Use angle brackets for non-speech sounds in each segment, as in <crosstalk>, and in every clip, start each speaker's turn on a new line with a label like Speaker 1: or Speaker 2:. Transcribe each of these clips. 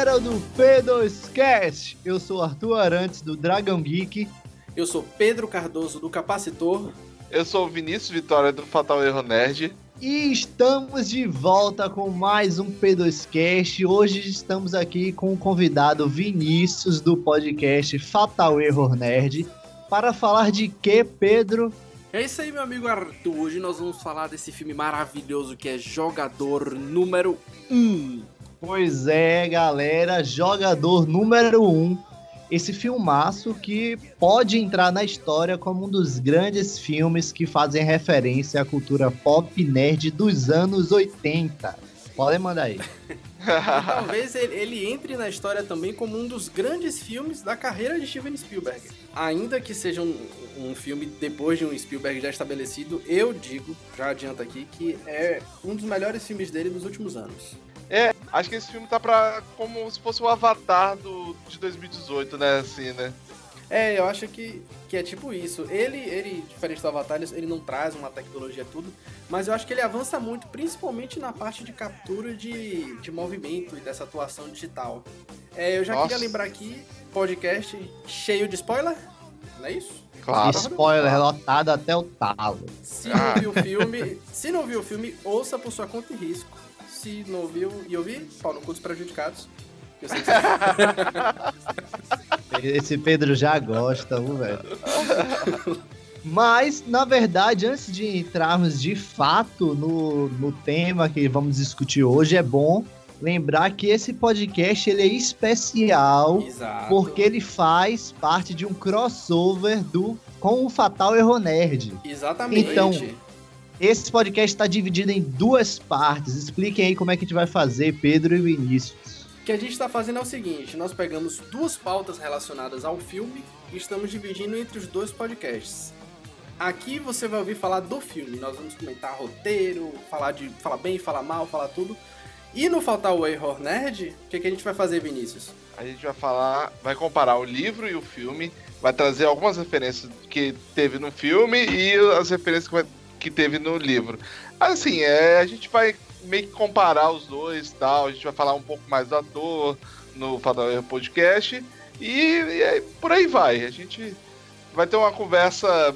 Speaker 1: Galera do P2Cast! Eu sou Arthur Arantes do Dragon Geek.
Speaker 2: Eu sou Pedro Cardoso do Capacitor.
Speaker 3: Eu sou o Vinícius Vitória do Fatal Erro Nerd.
Speaker 1: E estamos de volta com mais um P2Cast. Hoje estamos aqui com o convidado Vinícius do podcast Fatal Error Nerd para falar de que, Pedro?
Speaker 2: É isso aí, meu amigo Arthur. Hoje nós vamos falar desse filme maravilhoso que é Jogador Número 1.
Speaker 1: Pois é, galera, Jogador Número 1. Esse filmaço que pode entrar na história como um dos grandes filmes que fazem referência à cultura pop nerd dos anos 80. Podem mandar aí.
Speaker 2: talvez ele entre na história também como um dos grandes filmes da carreira de Steven Spielberg. Ainda que seja um, um filme depois de um Spielberg já estabelecido, eu digo, já adianto aqui, que é um dos melhores filmes dele dos últimos anos.
Speaker 3: É, acho que esse filme tá pra. como se fosse o Avatar do, de 2018, né? Assim, né?
Speaker 2: É, eu acho que, que é tipo isso. Ele, ele, diferente do Avatar, ele não traz uma tecnologia tudo, mas eu acho que ele avança muito, principalmente na parte de captura de, de movimento e dessa atuação digital. É, eu já Nossa. queria lembrar aqui, podcast cheio de spoiler, não é isso?
Speaker 1: Claro. Spoiler lotado até o talo.
Speaker 2: Se não viu o filme, se não viu o filme, ouça por sua conta e risco. Se não viu e ouviu, pau no cu dos prejudicados. Eu sei que <laughs>
Speaker 1: Esse Pedro já gosta, velho. Mas, na verdade, antes de entrarmos de fato no, no tema que vamos discutir hoje, é bom lembrar que esse podcast ele é especial Exato. porque ele faz parte de um crossover do com o Fatal Erro Nerd.
Speaker 2: Exatamente.
Speaker 1: Então, esse podcast está dividido em duas partes. Expliquem aí como é que a gente vai fazer, Pedro e Vinícius.
Speaker 2: O que a gente está fazendo é o seguinte: nós pegamos duas pautas relacionadas ao filme e estamos dividindo entre os dois podcasts. Aqui você vai ouvir falar do filme, nós vamos comentar roteiro, falar de falar bem, falar mal, falar tudo. E no Faltar o Error Nerd, o que, que a gente vai fazer, Vinícius?
Speaker 3: A gente vai falar, vai comparar o livro e o filme, vai trazer algumas referências que teve no filme e as referências que, vai, que teve no livro. Assim, é, a gente vai meio que comparar os dois tal. A gente vai falar um pouco mais do ator no Fatal Podcast. E, e por aí vai. A gente vai ter uma conversa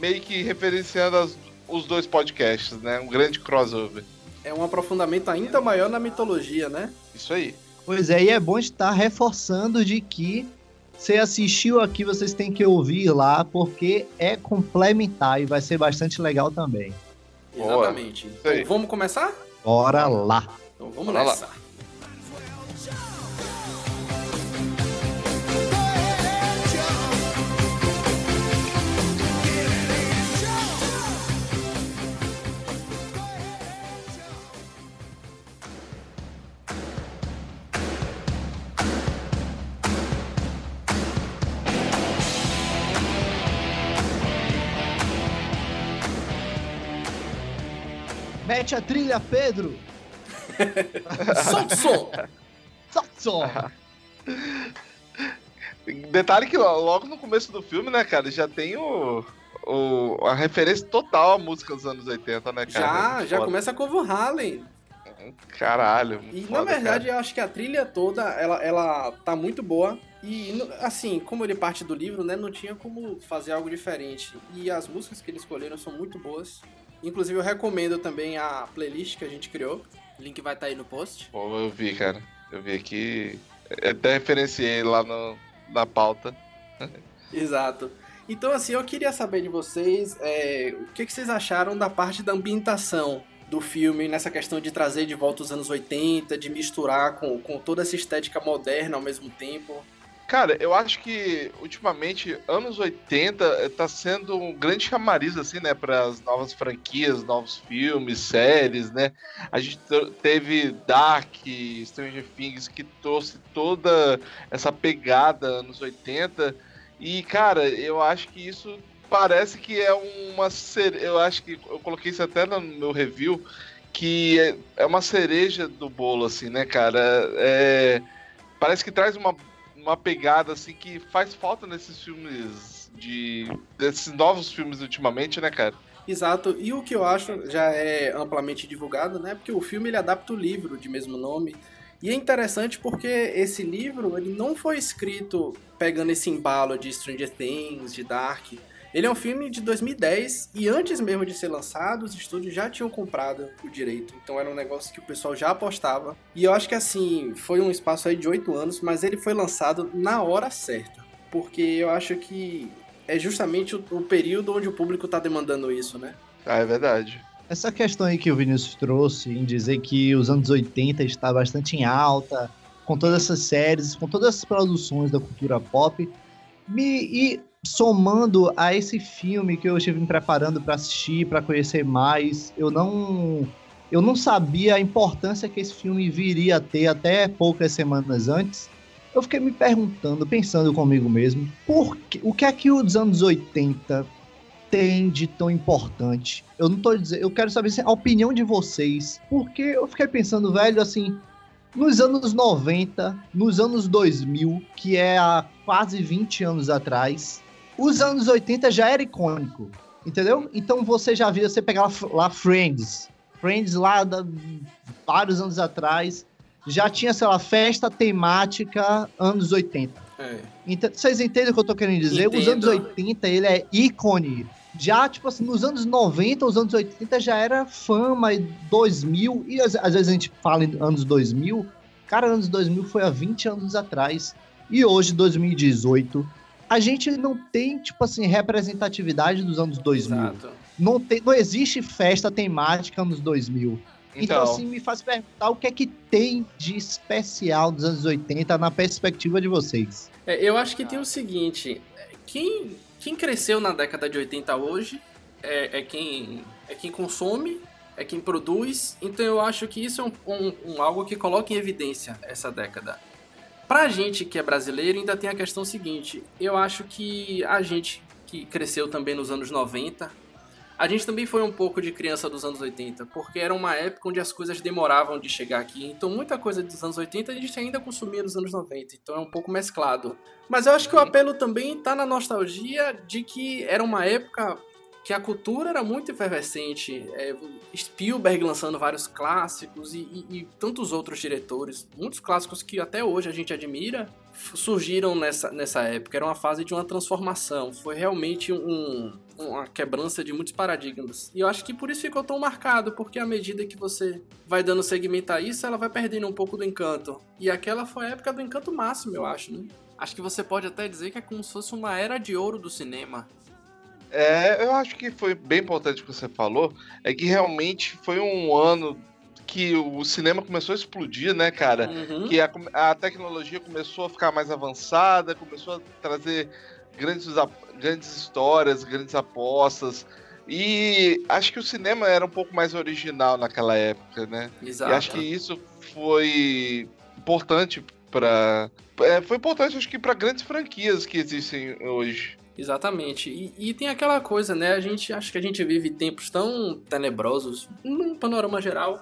Speaker 3: meio que referenciando as, os dois podcasts, né? Um grande crossover.
Speaker 2: É um aprofundamento ainda maior na mitologia, né?
Speaker 3: Isso aí.
Speaker 1: Pois é, e é bom estar reforçando de que você assistiu aqui, vocês têm que ouvir lá, porque é complementar e vai ser bastante legal também.
Speaker 2: Exatamente. Então, vamos começar?
Speaker 1: Bora lá.
Speaker 2: Então vamos Bora nessa. Lá.
Speaker 1: Mete a trilha, Pedro!
Speaker 2: Solta o som!
Speaker 1: Solta o som!
Speaker 3: Detalhe que logo no começo do filme, né, cara, já tem o, o, a referência total à música dos anos 80, né,
Speaker 2: cara? Já, já começa com o Van Halen.
Speaker 3: Caralho.
Speaker 2: E foda, na verdade, cara. eu acho que a trilha toda, ela, ela tá muito boa. E, assim, como ele parte do livro, né, não tinha como fazer algo diferente. E as músicas que eles escolheram são muito boas. Inclusive, eu recomendo também a playlist que a gente criou. O link vai estar tá aí no post.
Speaker 3: Pô, eu vi, cara. Eu vi aqui. Eu até referenciei lá no, na pauta.
Speaker 2: Exato. Então, assim, eu queria saber de vocês é, o que, que vocês acharam da parte da ambientação do filme, nessa questão de trazer de volta os anos 80, de misturar com, com toda essa estética moderna ao mesmo tempo.
Speaker 3: Cara, eu acho que ultimamente, anos 80 eh, tá sendo um grande chamariz, assim, né, para as novas franquias, novos filmes, séries, né? A gente teve Dark, Stranger Things, que trouxe toda essa pegada anos 80. E, cara, eu acho que isso parece que é uma. Eu acho que eu coloquei isso até no meu review, que é, é uma cereja do bolo, assim, né, cara? É, parece que traz uma uma pegada assim que faz falta nesses filmes de desses novos filmes ultimamente, né, cara?
Speaker 2: Exato. E o que eu acho já é amplamente divulgado, né? Porque o filme ele adapta o livro de mesmo nome. E é interessante porque esse livro ele não foi escrito pegando esse embalo de Stranger Things, de Dark. Ele é um filme de 2010 e antes mesmo de ser lançado, os estúdios já tinham comprado o direito. Então era um negócio que o pessoal já apostava. E eu acho que assim, foi um espaço aí de oito anos, mas ele foi lançado na hora certa. Porque eu acho que é justamente o, o período onde o público está demandando isso, né?
Speaker 3: Ah, é verdade.
Speaker 1: Essa questão aí que o Vinícius trouxe em dizer que os anos 80 está bastante em alta, com todas essas séries, com todas essas produções da cultura pop, me, e somando a esse filme que eu estive me preparando para assistir, para conhecer mais, eu não eu não sabia a importância que esse filme viria a ter até poucas semanas antes. Eu fiquei me perguntando, pensando comigo mesmo, por que, o que é que os anos 80 tem de tão importante? Eu não tô dizendo, eu quero saber a opinião de vocês, porque eu fiquei pensando, velho, assim, nos anos 90, nos anos 2000, que é há quase 20 anos atrás, os anos 80 já era icônico, entendeu? Então você já viu, você pegar lá, Friends, Friends lá da, vários anos atrás, já tinha, sei lá, festa temática anos 80. É. Então, vocês entendem o que eu tô querendo dizer? Entendo. Os anos 80, ele é ícone. Já, tipo assim, nos anos 90, os anos 80 já era fama, e 2000, e às, às vezes a gente fala em anos 2000, cara, anos 2000 foi há 20 anos atrás. E hoje, 2018, a gente não tem, tipo assim, representatividade dos anos 2000. Exato. Não, tem, não existe festa temática nos 2000. Então, então, assim, me faz perguntar o que é que tem de especial dos anos 80 na perspectiva de vocês.
Speaker 2: É, eu acho que tem o seguinte: quem, quem cresceu na década de 80 hoje é, é, quem, é quem consome, é quem produz. Então eu acho que isso é um, um, um algo que coloca em evidência essa década. Pra gente que é brasileiro, ainda tem a questão seguinte: eu acho que a gente que cresceu também nos anos 90, a gente também foi um pouco de criança dos anos 80, porque era uma época onde as coisas demoravam de chegar aqui. Então, muita coisa dos anos 80 a gente ainda consumia nos anos 90. Então, é um pouco mesclado. Mas eu acho que o apelo também está na nostalgia de que era uma época que a cultura era muito efervescente. É, Spielberg lançando vários clássicos e, e, e, tantos outros diretores, muitos clássicos que até hoje a gente admira, surgiram nessa, nessa época. Era uma fase de uma transformação. Foi realmente um, uma quebrança de muitos paradigmas. E eu acho que por isso ficou tão marcado, porque à medida que você vai dando segmento a isso, ela vai perdendo um pouco do encanto. E aquela foi a época do encanto máximo, eu acho, né? Acho que você pode até dizer que é como se fosse uma era de ouro do cinema.
Speaker 3: É, eu acho que foi bem importante o que você falou, é que realmente foi um ano que o cinema começou a explodir, né, cara? Uhum. Que a, a, tecnologia começou a ficar mais avançada, começou a trazer grandes, grandes histórias, grandes apostas. E acho que o cinema era um pouco mais original naquela época, né? Exato. E acho que isso foi importante para é, foi importante acho que para grandes franquias que existem hoje.
Speaker 2: Exatamente. E, e, tem aquela coisa, né? A gente acho que a gente vive tempos tão tenebrosos, num panorama geral,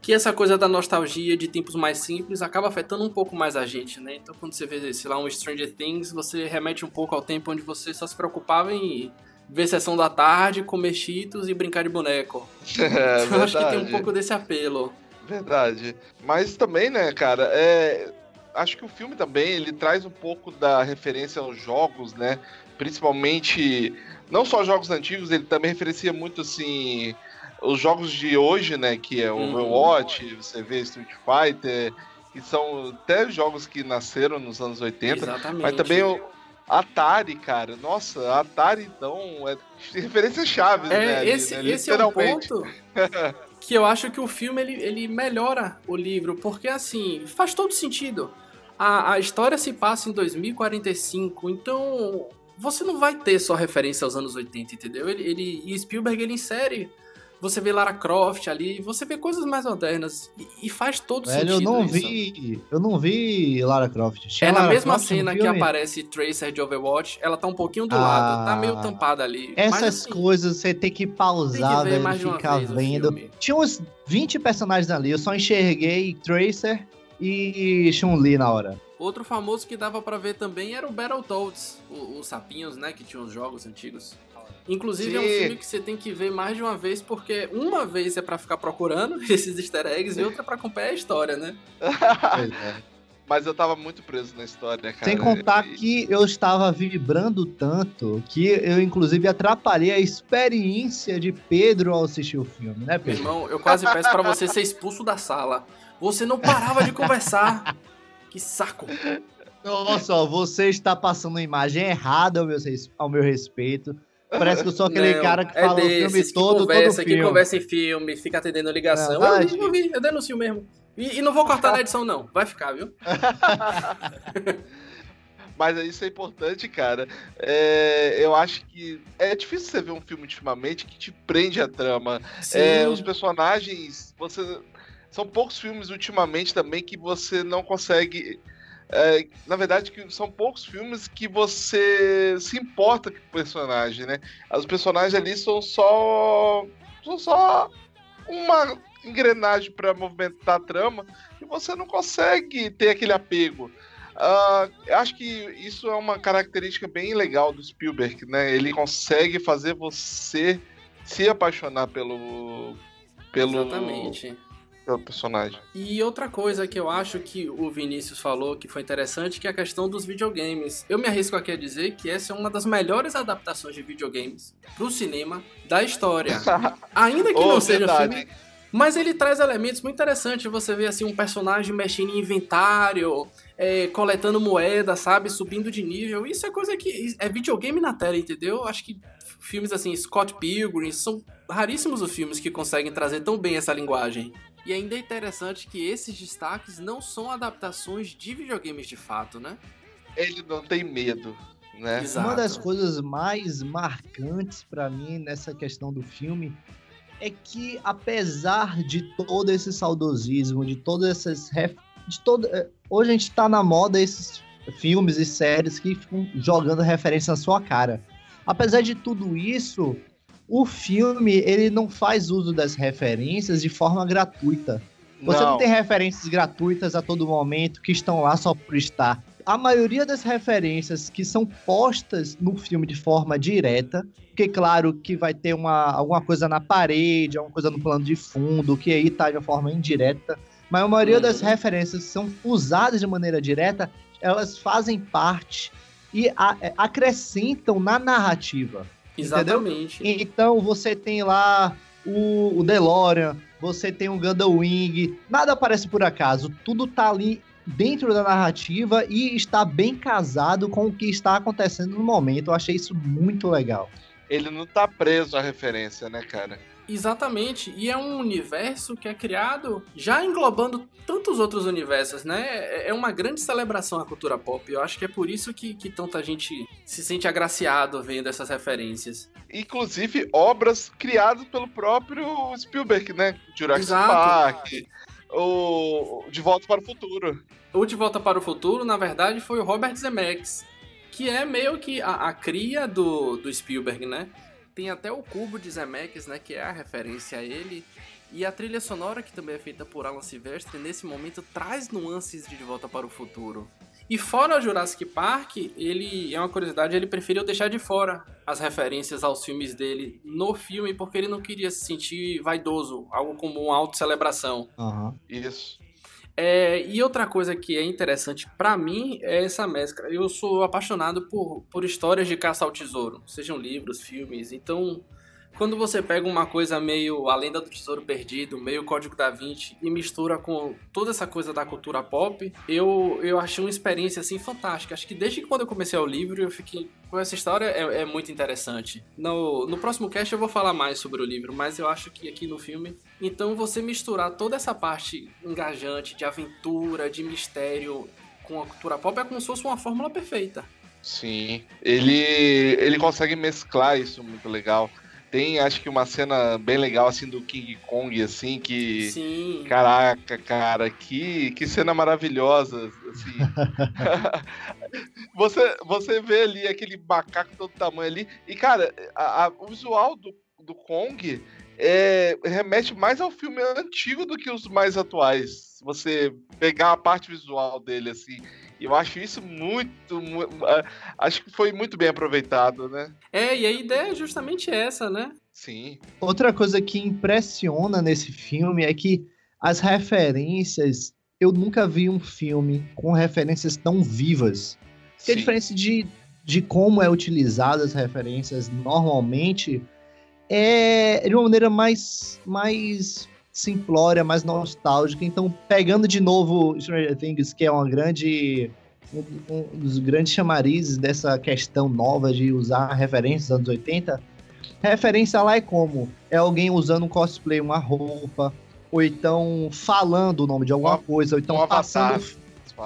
Speaker 2: que essa coisa da nostalgia de tempos mais simples acaba afetando um pouco mais a gente, né? Então quando você vê, sei lá, um Stranger Things, você remete um pouco ao tempo onde você só se preocupava em ver sessão da tarde, comer cheetos e brincar de boneco. É, <laughs> <laughs> então, acho que tem um pouco desse apelo.
Speaker 3: Verdade. Mas também, né, cara, é... acho que o filme também, ele traz um pouco da referência aos jogos, né? Principalmente não só jogos antigos, ele também referencia muito assim os jogos de hoje, né, que é o uhum. Overwatch, você vê Street Fighter, que são até jogos que nasceram nos anos 80, Exatamente. mas também o Atari, cara. Nossa, Atari então é referência chave,
Speaker 2: é, né? Esse, ali, né? esse é um ponto <laughs> que eu acho que o filme ele, ele melhora o livro, porque assim, faz todo sentido. A, a história se passa em 2045, então você não vai ter só referência aos anos 80, entendeu? Ele, ele e Spielberg ele insere você vê Lara Croft ali, você vê coisas mais modernas e, e faz todo Velho, sentido.
Speaker 1: Eu não isso. vi, eu não vi Lara Croft.
Speaker 2: Tinha é na Lara mesma Croft cena que aparece Tracer de Overwatch, ela tá um pouquinho do ah, lado, tá meio tampada ali.
Speaker 1: Essas assim, coisas você tem que pausar, tem que velho, ficar vendo. Tinha uns 20 personagens ali, eu só enxerguei Tracer e Chun-Li na hora.
Speaker 2: Outro famoso que dava para ver também era o Battletoads, os sapinhos, né, que tinham os jogos antigos. Inclusive Sim. é um filme que você tem que ver mais de uma vez, porque uma vez é para ficar procurando <laughs> esses easter eggs e outra para acompanhar a história, né?
Speaker 3: é. <laughs> Mas eu tava muito preso na história, cara.
Speaker 1: Sem contar que eu estava vibrando tanto que eu, inclusive, atrapalhei a experiência de Pedro ao assistir o filme, né, Pedro?
Speaker 2: Meu irmão, eu quase peço para você ser expulso da sala. Você não parava de conversar. <laughs> Que saco.
Speaker 1: Nossa, ó, você está passando uma imagem errada ao meu, ao meu respeito. Parece que eu sou aquele não, cara que é fala o filme todo, conversa, todo filme.
Speaker 2: Que conversa em filme, fica atendendo ligação. Não, eu, eu, vi, eu denuncio mesmo. E, e, não vou cortar na edição, não. Vai ficar, viu? <laughs>
Speaker 3: Mas isso é importante, cara. É, eu acho que é difícil você ver um filme ultimamente que te prende a trama. É, os personagens, você são poucos filmes ultimamente também que você não consegue é, na verdade, que são poucos filmes que você se importa com o personagem, né? Os personagens ali são só. são só uma engrenagem para movimentar a trama e você não consegue ter aquele apego. Uh, acho que isso é uma característica bem legal do Spielberg, né? Ele consegue fazer você se apaixonar pelo. pelo
Speaker 2: Exatamente
Speaker 3: pelo personagem.
Speaker 2: E outra coisa que eu acho que o Vinícius falou que foi interessante, que é a questão dos videogames. Eu me arrisco aqui a dizer que essa é uma das melhores adaptações de videogames pro cinema da história. <laughs> Ainda que oh, não seja verdade. filme, mas ele traz elementos muito interessantes. Você vê assim um personagem mexendo em inventário, é, coletando moeda, sabe, subindo de nível. Isso é coisa que é videogame na tela, entendeu? Acho que filmes assim, Scott Pilgrim, são raríssimos os filmes que conseguem trazer tão bem essa linguagem. E ainda é interessante que esses destaques não são adaptações de videogames de fato, né?
Speaker 3: Ele não tem medo, né?
Speaker 1: Exato. Uma das coisas mais marcantes para mim nessa questão do filme é que apesar de todo esse saudosismo, de todas essas de todo é, hoje a gente tá na moda esses filmes e séries que ficam jogando referência na sua cara. Apesar de tudo isso, o filme ele não faz uso das referências de forma gratuita. Você não. não tem referências gratuitas a todo momento que estão lá só por estar. A maioria das referências que são postas no filme de forma direta, porque claro que vai ter uma, alguma coisa na parede, alguma coisa no plano de fundo, que aí tá de uma forma indireta, mas a maioria uhum. das referências que são usadas de maneira direta, elas fazem parte e a, é, acrescentam na narrativa.
Speaker 2: Exatamente.
Speaker 1: Entendeu? Então você tem lá o, o DeLorean, você tem o Gundam Wing, nada aparece por acaso, tudo tá ali dentro da narrativa e está bem casado com o que está acontecendo no momento. Eu achei isso muito legal.
Speaker 3: Ele não tá preso à referência, né, cara?
Speaker 2: Exatamente, e é um universo que é criado já englobando tantos outros universos, né? É, é uma grande celebração à cultura pop. Eu acho que é por isso que, que tanta gente se sente agraciado vendo essas referências.
Speaker 3: Inclusive obras criadas pelo próprio Spielberg, né? Jurassic Exato. Park, o De Volta para o Futuro.
Speaker 2: O De Volta para o Futuro, na verdade, foi o Robert Zemeckis, que é meio que a, a cria do, do Spielberg, né? Tem até o cubo de Zemeckis, né, que é a referência a ele. E a trilha sonora, que também é feita por Alan Silvestre, nesse momento traz nuances de De Volta para o Futuro. E fora o Jurassic Park, ele é uma curiosidade, ele preferiu deixar de fora as referências aos filmes dele no filme porque ele não queria se sentir vaidoso, algo como uma autocelebração.
Speaker 1: Uhum.
Speaker 3: Isso.
Speaker 2: É, e outra coisa que é interessante para mim é essa mescla. Eu sou apaixonado por, por histórias de caça ao tesouro, sejam livros, filmes. Então, quando você pega uma coisa meio A Lenda do Tesouro Perdido, meio Código da Vinci e mistura com toda essa coisa da cultura pop, eu, eu achei uma experiência assim fantástica. Acho que desde quando eu comecei o livro, eu fiquei essa história é, é, muito interessante. No, no próximo cast eu vou falar mais sobre o livro, mas eu acho que aqui no filme, então você misturar toda essa parte engajante de aventura, de mistério com a cultura pop é como se fosse uma fórmula perfeita.
Speaker 3: Sim, ele ele consegue mesclar isso muito legal. Tem, acho que uma cena bem legal, assim, do King Kong, assim, que...
Speaker 2: Sim.
Speaker 3: Caraca, cara, que, que cena maravilhosa, assim. <laughs> você, você vê ali aquele macaco todo tamanho ali, e, cara, a, a, o visual do, do Kong é, remete mais ao filme antigo do que os mais atuais. Se você pegar a parte visual dele, assim. Eu acho isso muito, muito, Acho que foi muito bem aproveitado, né?
Speaker 2: É, e a ideia é justamente essa, né?
Speaker 3: Sim.
Speaker 1: Outra coisa que impressiona nesse filme é que as referências. Eu nunca vi um filme com referências tão vivas. Que a diferença de, de como é utilizada as referências normalmente é de uma maneira mais, mais simplória, mais nostálgica. Então, pegando de novo Stranger Things, que é uma grande um, um dos grandes chamarizes dessa questão nova de usar referências dos anos 80, referência lá é como? É alguém usando um cosplay, uma roupa, ou então falando o nome de alguma coisa, ou então passando,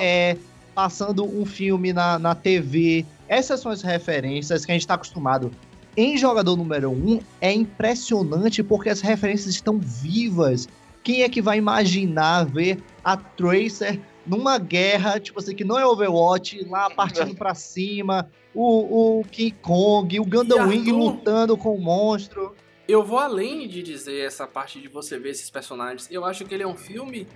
Speaker 1: é, passando um filme na, na TV. Essas são as referências que a gente está acostumado. Em jogador número 1 um, é impressionante porque as referências estão vivas. Quem é que vai imaginar ver a Tracer numa guerra, tipo assim, que não é Overwatch, lá partindo para cima, o, o King Kong, o Gundam Wing lutando com o monstro.
Speaker 2: Eu vou além de dizer essa parte de você ver esses personagens. Eu acho que ele é um filme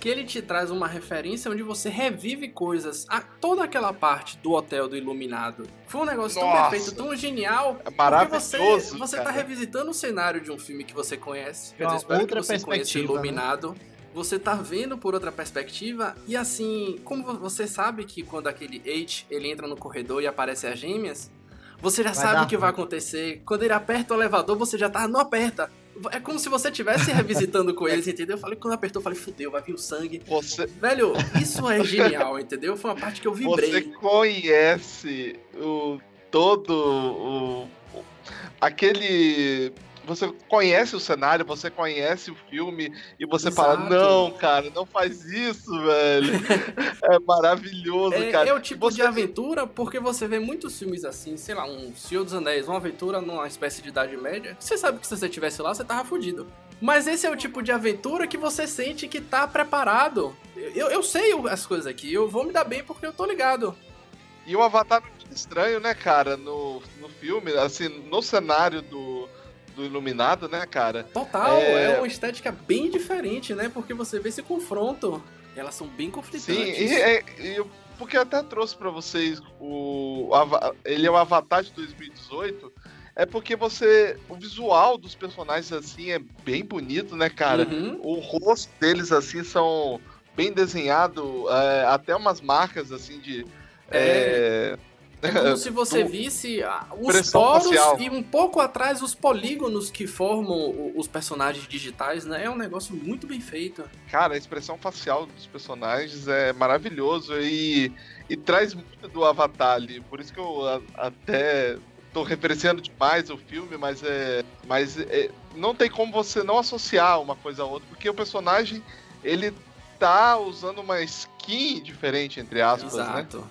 Speaker 2: que ele te traz uma referência onde você revive coisas. A, toda aquela parte do hotel do Iluminado. Foi um negócio Nossa. tão perfeito, tão genial.
Speaker 3: É maravilhoso.
Speaker 2: Porque você, você tá revisitando o cenário de um filme que você conhece.
Speaker 1: Quer dizer, outra que você conheça?
Speaker 2: Iluminado. Né? Você tá vendo por outra perspectiva. E assim, como você sabe que quando aquele H ele entra no corredor e aparece as gêmeas. Você já vai sabe o que vai acontecer. Quando ele aperta o elevador, você já tá, não aperta. É como se você estivesse revisitando com eles, entendeu? Eu falei, quando apertou, eu falei, fudeu, vai vir o sangue.
Speaker 3: Você...
Speaker 2: Velho, isso é genial, entendeu? Foi uma parte que eu vibrei.
Speaker 3: Você conhece o todo o aquele você conhece o cenário, você conhece o filme e você Exato. fala: Não, cara, não faz isso, velho. <laughs> é maravilhoso,
Speaker 2: é,
Speaker 3: cara.
Speaker 2: É o tipo você... de aventura, porque você vê muitos filmes assim, sei lá, um Senhor dos Anéis, uma aventura numa espécie de Idade Média. Você sabe que se você estivesse lá, você tava fudido. Mas esse é o tipo de aventura que você sente que tá preparado. Eu, eu sei as coisas aqui, eu vou me dar bem porque eu tô ligado.
Speaker 3: E o Avatar não é estranho, né, cara, no, no filme, assim, no cenário do do Iluminado, né, cara?
Speaker 2: Total, é... é uma estética bem diferente, né? Porque você vê esse confronto. Elas são bem conflitantes. Sim,
Speaker 3: e, é, e porque eu até trouxe para vocês o, ele é o Avatar de 2018 é porque você o visual dos personagens assim é bem bonito né cara uhum. o rosto deles assim são bem desenhado é, até umas marcas assim de é... É,
Speaker 2: é como se você visse ah, os poros facial. e um pouco atrás os polígonos que formam os personagens digitais, né? É um negócio muito bem feito.
Speaker 3: Cara, a expressão facial dos personagens é maravilhoso e, e traz muito do Avatar ali. Por isso que eu a, até tô referenciando demais o filme, mas é. Mas é, não tem como você não associar uma coisa a outra, porque o personagem ele tá usando uma skin diferente, entre aspas, né? Exato. né?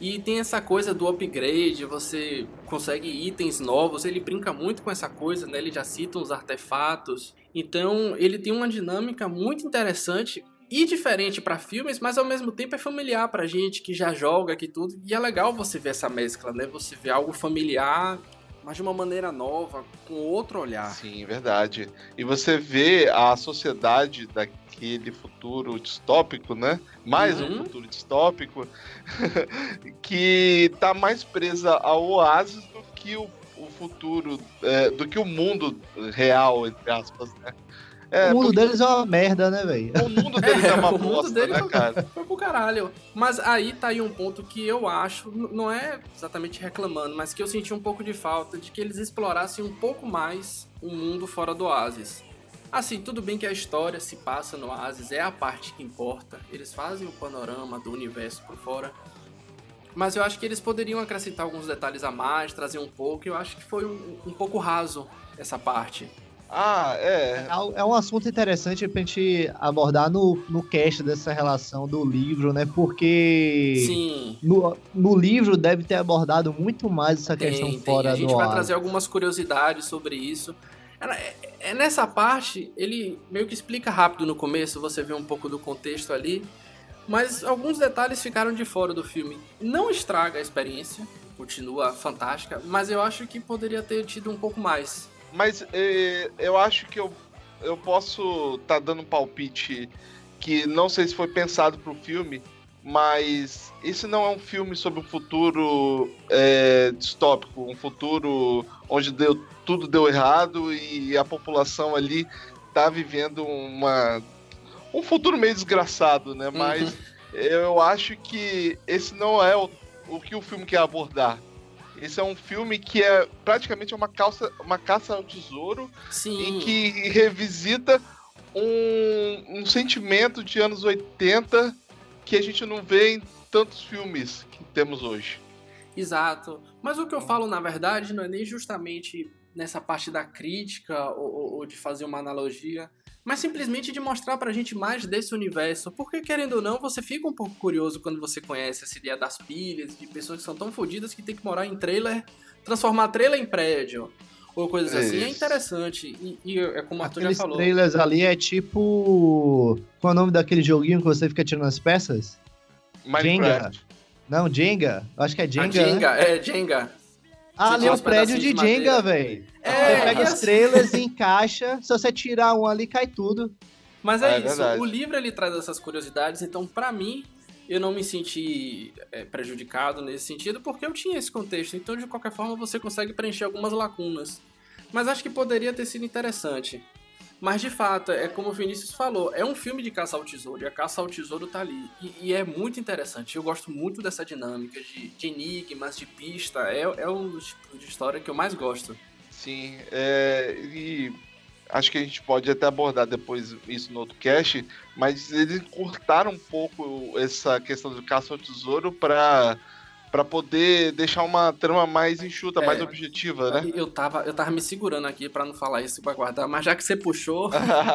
Speaker 2: E tem essa coisa do upgrade, você consegue itens novos, ele brinca muito com essa coisa, né? Ele já cita uns artefatos. Então, ele tem uma dinâmica muito interessante e diferente para filmes, mas ao mesmo tempo é familiar pra gente que já joga aqui tudo. E é legal você ver essa mescla, né? Você vê algo familiar, mas de uma maneira nova, com outro olhar.
Speaker 3: Sim, verdade. E você vê a sociedade daqui aquele futuro distópico, né? Mais uhum. um futuro distópico, <laughs> que tá mais presa ao oásis do que o, o futuro, é, do que o mundo real, entre aspas, né?
Speaker 1: É, o mundo porque... deles é uma merda, né, velho?
Speaker 3: O mundo deles é, é uma <laughs> bosta, né, foi, cara?
Speaker 2: Foi pro caralho. Mas aí tá aí um ponto que eu acho, não é exatamente reclamando, mas que eu senti um pouco de falta de que eles explorassem um pouco mais o mundo fora do oásis. Assim, tudo bem que a história se passa no Oasis, é a parte que importa. Eles fazem o panorama do universo por fora. Mas eu acho que eles poderiam acrescentar alguns detalhes a mais, trazer um pouco. Eu acho que foi um, um pouco raso essa parte.
Speaker 3: Ah, é.
Speaker 1: É, é um assunto interessante pra gente abordar no, no cast dessa relação do livro, né? Porque.
Speaker 2: Sim.
Speaker 1: No, no livro deve ter abordado muito mais essa tem, questão tem. fora do. A
Speaker 2: gente vai trazer algumas curiosidades sobre isso. É, é, nessa parte, ele meio que explica rápido no começo, você vê um pouco do contexto ali, mas alguns detalhes ficaram de fora do filme. Não estraga a experiência, continua fantástica, mas eu acho que poderia ter tido um pouco mais.
Speaker 3: Mas é, eu acho que eu, eu posso estar tá dando um palpite que não sei se foi pensado para o filme, mas esse não é um filme sobre um futuro é, distópico, um futuro onde deu, tudo deu errado e a população ali tá vivendo uma um futuro meio desgraçado, né? Mas uhum. eu acho que esse não é o, o que o filme quer abordar. Esse é um filme que é praticamente uma, calça, uma caça ao tesouro
Speaker 2: Sim.
Speaker 3: em que revisita um, um sentimento de anos 80 que a gente não vê em tantos filmes que temos hoje.
Speaker 2: Exato. Mas o que eu falo, na verdade, não é nem justamente nessa parte da crítica ou, ou de fazer uma analogia, mas simplesmente de mostrar pra gente mais desse universo. Porque, querendo ou não, você fica um pouco curioso quando você conhece essa ideia das pilhas, de pessoas que são tão fodidas que tem que morar em trailer, transformar trailer em prédio ou coisas é assim, é interessante. E, e, é como o Arthur
Speaker 1: Aqueles
Speaker 2: já falou.
Speaker 1: trailers ali é tipo. Qual é o nome daquele joguinho que você fica tirando as peças?
Speaker 3: Minecraft.
Speaker 1: Jenga. Não, Jenga. Acho que é Jenga.
Speaker 2: A Jenga, né? é Jenga.
Speaker 1: Ah, ali é o prédio de, de Jenga, velho. É, você pega os trailers e encaixa. Se você tirar um ali, cai tudo.
Speaker 2: Mas é, é isso. Verdade. O livro ele traz essas curiosidades, então, para mim, eu não me senti é, prejudicado nesse sentido, porque eu tinha esse contexto. Então, de qualquer forma, você consegue preencher algumas lacunas. Mas acho que poderia ter sido interessante. Mas de fato, é como o Vinícius falou, é um filme de caça ao tesouro, e a caça ao tesouro tá ali. E, e é muito interessante. Eu gosto muito dessa dinâmica de, de enigmas, de pista. É, é dos tipos de história que eu mais gosto.
Speaker 3: Sim, é, e acho que a gente pode até abordar depois isso no outro cast, mas eles cortaram um pouco essa questão do caça ao tesouro para para poder deixar uma trama mais enxuta, é, mais objetiva, né?
Speaker 2: Eu tava, eu tava me segurando aqui para não falar isso para guardar, mas já que você puxou,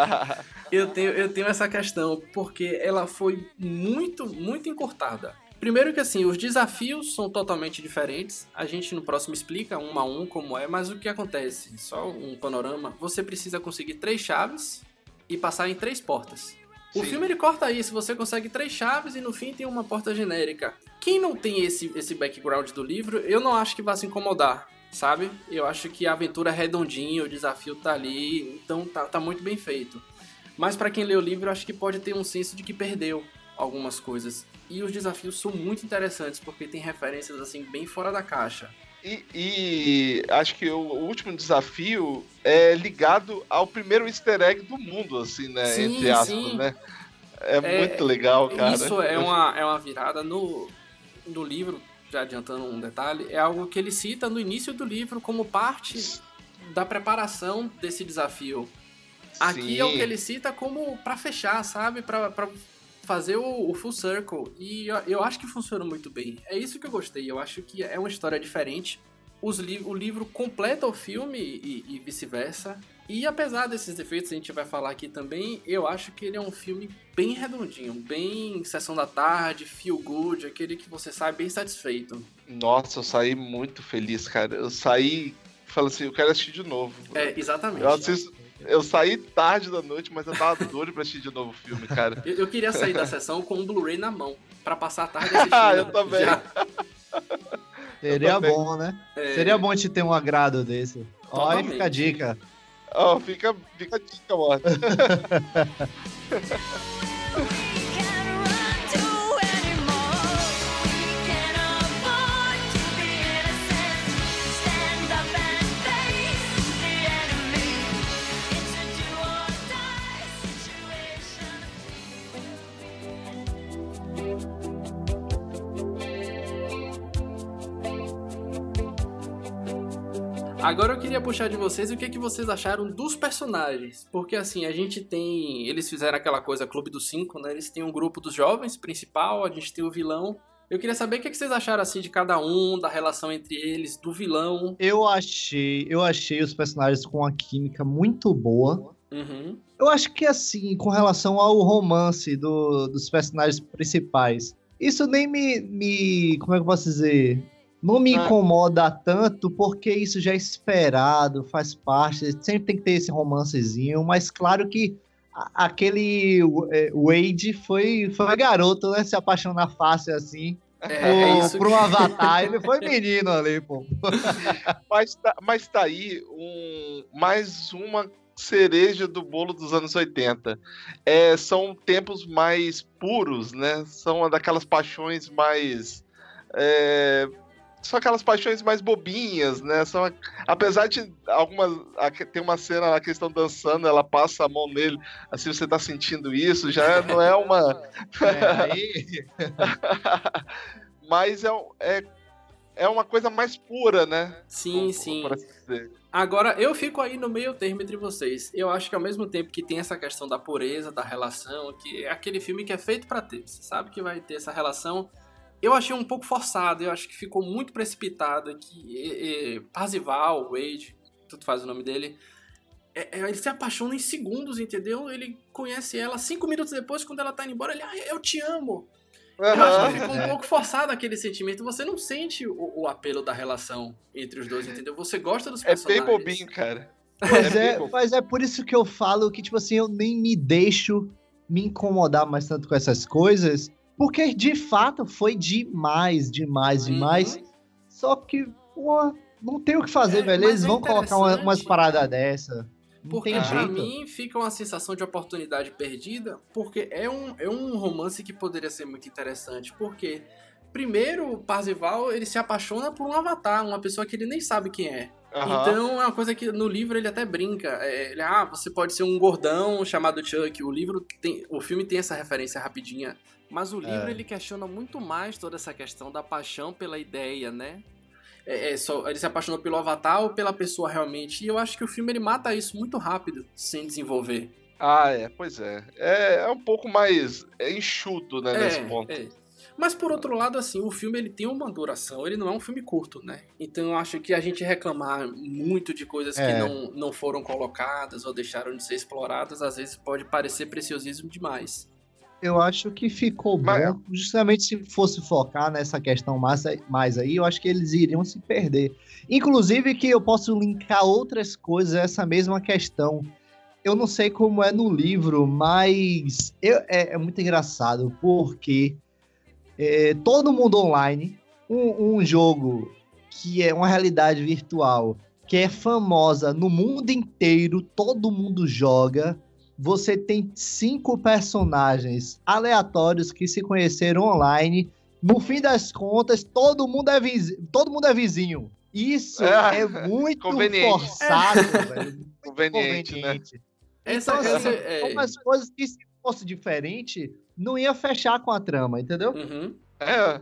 Speaker 2: <laughs> eu tenho, eu tenho essa questão porque ela foi muito, muito encurtada. Primeiro que assim, os desafios são totalmente diferentes. A gente no próximo explica um a um como é, mas o que acontece? Só um panorama. Você precisa conseguir três chaves e passar em três portas. O Sim. filme ele corta isso, você consegue três chaves e no fim tem uma porta genérica. Quem não tem esse, esse background do livro, eu não acho que vai se incomodar, sabe? Eu acho que a aventura é redondinha, o desafio tá ali, então tá, tá muito bem feito. Mas para quem lê o livro, eu acho que pode ter um senso de que perdeu algumas coisas. E os desafios são muito interessantes, porque tem referências assim bem fora da caixa.
Speaker 3: E, e, acho que o último desafio é ligado ao primeiro easter egg do mundo, assim, né?
Speaker 2: Sim,
Speaker 3: entre aspas,
Speaker 2: sim.
Speaker 3: né? É, é, muito legal, cara.
Speaker 2: Isso é uma, é uma virada no, no livro, já adiantando um detalhe, é algo que ele cita no início do livro como parte da preparação desse desafio. Aqui sim. é o que ele cita como para fechar, sabe? Para fazer o, o, full circle. E eu, eu, acho que funciona muito bem. É isso que eu gostei. Eu acho que é uma história diferente. Os li o livro completa o filme e, e vice-versa. E apesar desses defeitos, a gente vai falar aqui também, eu acho que ele é um filme bem redondinho, bem sessão da tarde, feel good, aquele que você sai bem satisfeito.
Speaker 3: Nossa, eu saí muito feliz, cara. Eu saí falando assim, eu quero assistir de novo.
Speaker 2: É, exatamente.
Speaker 3: Eu assisto, eu saí tarde da noite, mas eu tava doido pra assistir de novo o filme, cara.
Speaker 2: Eu, eu queria sair da sessão com um Blu-ray na mão, pra passar a tarde assistindo. <laughs>
Speaker 3: Ah, eu também.
Speaker 1: Seria bom, né? É... Seria bom te ter um agrado desse. Aí fica a dica.
Speaker 3: Oh, fica, fica a dica, mano. <laughs>
Speaker 2: Agora eu queria puxar de vocês o que, que vocês acharam dos personagens. Porque assim, a gente tem. Eles fizeram aquela coisa Clube dos Cinco, né? Eles têm um grupo dos jovens principal, a gente tem o vilão. Eu queria saber o que, que vocês acharam assim de cada um, da relação entre eles, do vilão.
Speaker 1: Eu achei, eu achei os personagens com uma química muito boa.
Speaker 2: Uhum.
Speaker 1: Eu acho que assim, com relação ao romance do, dos personagens principais, isso nem me, me. Como é que eu posso dizer? Não me ah. incomoda tanto porque isso já é esperado, faz parte, sempre tem que ter esse romancezinho, mas claro que aquele é, Wade foi, foi garoto, né? Se apaixonar fácil assim. É, é isso Pro que... Avatar, ele foi <laughs> menino ali, pô. <laughs>
Speaker 3: mas, tá, mas tá aí um, mais uma cereja do bolo dos anos 80. É, são tempos mais puros, né? São daquelas paixões mais. É, são aquelas paixões mais bobinhas, né? São, apesar de algumas. Tem uma cena lá que eles estão dançando, ela passa a mão nele, assim você tá sentindo isso, já não é uma. É. <laughs> Mas é, é, é uma coisa mais pura, né?
Speaker 2: Sim, como, sim. Como Agora, eu fico aí no meio termo entre vocês. Eu acho que ao mesmo tempo que tem essa questão da pureza, da relação, que é aquele filme que é feito para ter. Você sabe que vai ter essa relação eu achei um pouco forçado, eu acho que ficou muito precipitado aqui. E, e, Parzival, Wade, tudo faz o nome dele. É, é, ele se apaixona em segundos, entendeu? Ele conhece ela cinco minutos depois, quando ela tá indo embora, ele, ah, eu te amo. Uhum. Eu acho que ficou um pouco forçado aquele sentimento. Você não sente o, o, apelo da relação entre os dois, entendeu? Você gosta dos personagens.
Speaker 3: É bem bobinho, cara.
Speaker 1: Pois é, é mas é por isso que eu falo que, tipo assim, eu nem me deixo me incomodar mais tanto com essas coisas, porque de fato foi demais, demais, uhum. demais. Só que, pô, não tem o que fazer, é, velho. Eles é vão colocar uma, umas paradas dessa. Não
Speaker 2: porque pra mim fica uma sensação de oportunidade perdida, porque é um, é um romance que poderia ser muito interessante. Porque, primeiro, o Parzival ele se apaixona por um avatar, uma pessoa que ele nem sabe quem é. Uhum. Então é uma coisa que no livro ele até brinca. É, ele, ah, você pode ser um gordão chamado Chuck. O livro tem. O filme tem essa referência rapidinha mas o livro é. ele questiona muito mais toda essa questão da paixão pela ideia, né? É, é, só, ele se apaixonou pelo avatar ou pela pessoa realmente? E eu acho que o filme ele mata isso muito rápido, sem desenvolver.
Speaker 3: Ah, é, pois é. É, é um pouco mais é enxuto, né, nesse é, ponto. É.
Speaker 2: Mas por outro lado, assim, o filme ele tem uma duração, ele não é um filme curto, né? Então eu acho que a gente reclamar muito de coisas é. que não, não foram colocadas ou deixaram de ser exploradas, às vezes pode parecer preciosismo demais
Speaker 1: eu acho que ficou Mas... bom. Justamente se fosse focar nessa questão mais, mais aí, eu acho que eles iriam se perder. Inclusive que eu posso linkar outras coisas a essa mesma questão. Eu não sei como é no livro, mas eu, é, é, muito engraçado, porque é, todo mundo online, um, um jogo que é uma realidade virtual, que é famosa no mundo inteiro, todo mundo joga, você tem cinco personagens aleatórios que se conheceram online. No fim das contas, todo mundo é vizinho. Todo mundo é vizinho. Isso é, é muito forçado, é. velho. Muito
Speaker 3: conveniente, conveniente. Né?
Speaker 1: Então, assim, é... algumas coisas que se fosse diferente, não ia fechar com a trama, entendeu?
Speaker 2: Uhum. É.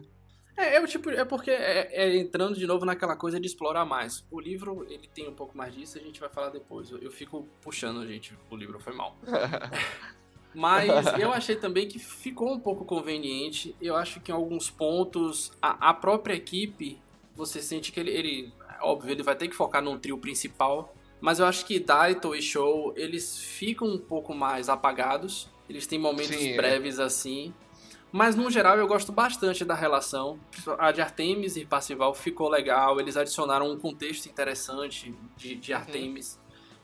Speaker 2: É, é, tipo, é porque é, é, entrando de novo naquela coisa de explorar mais. O livro, ele tem um pouco mais disso, a gente vai falar depois. Eu, eu fico puxando, gente, o livro foi mal. <laughs> Mas eu achei também que ficou um pouco conveniente. Eu acho que em alguns pontos, a, a própria equipe, você sente que ele, ele, Óbvio, ele vai ter que focar num trio principal. Mas eu acho que Daito e Show, eles ficam um pouco mais apagados. Eles têm momentos Sim, breves é. assim. Mas no geral eu gosto bastante da relação. A de Artemis e Passival ficou legal. Eles adicionaram um contexto interessante de, de uhum. Artemis. Uhum.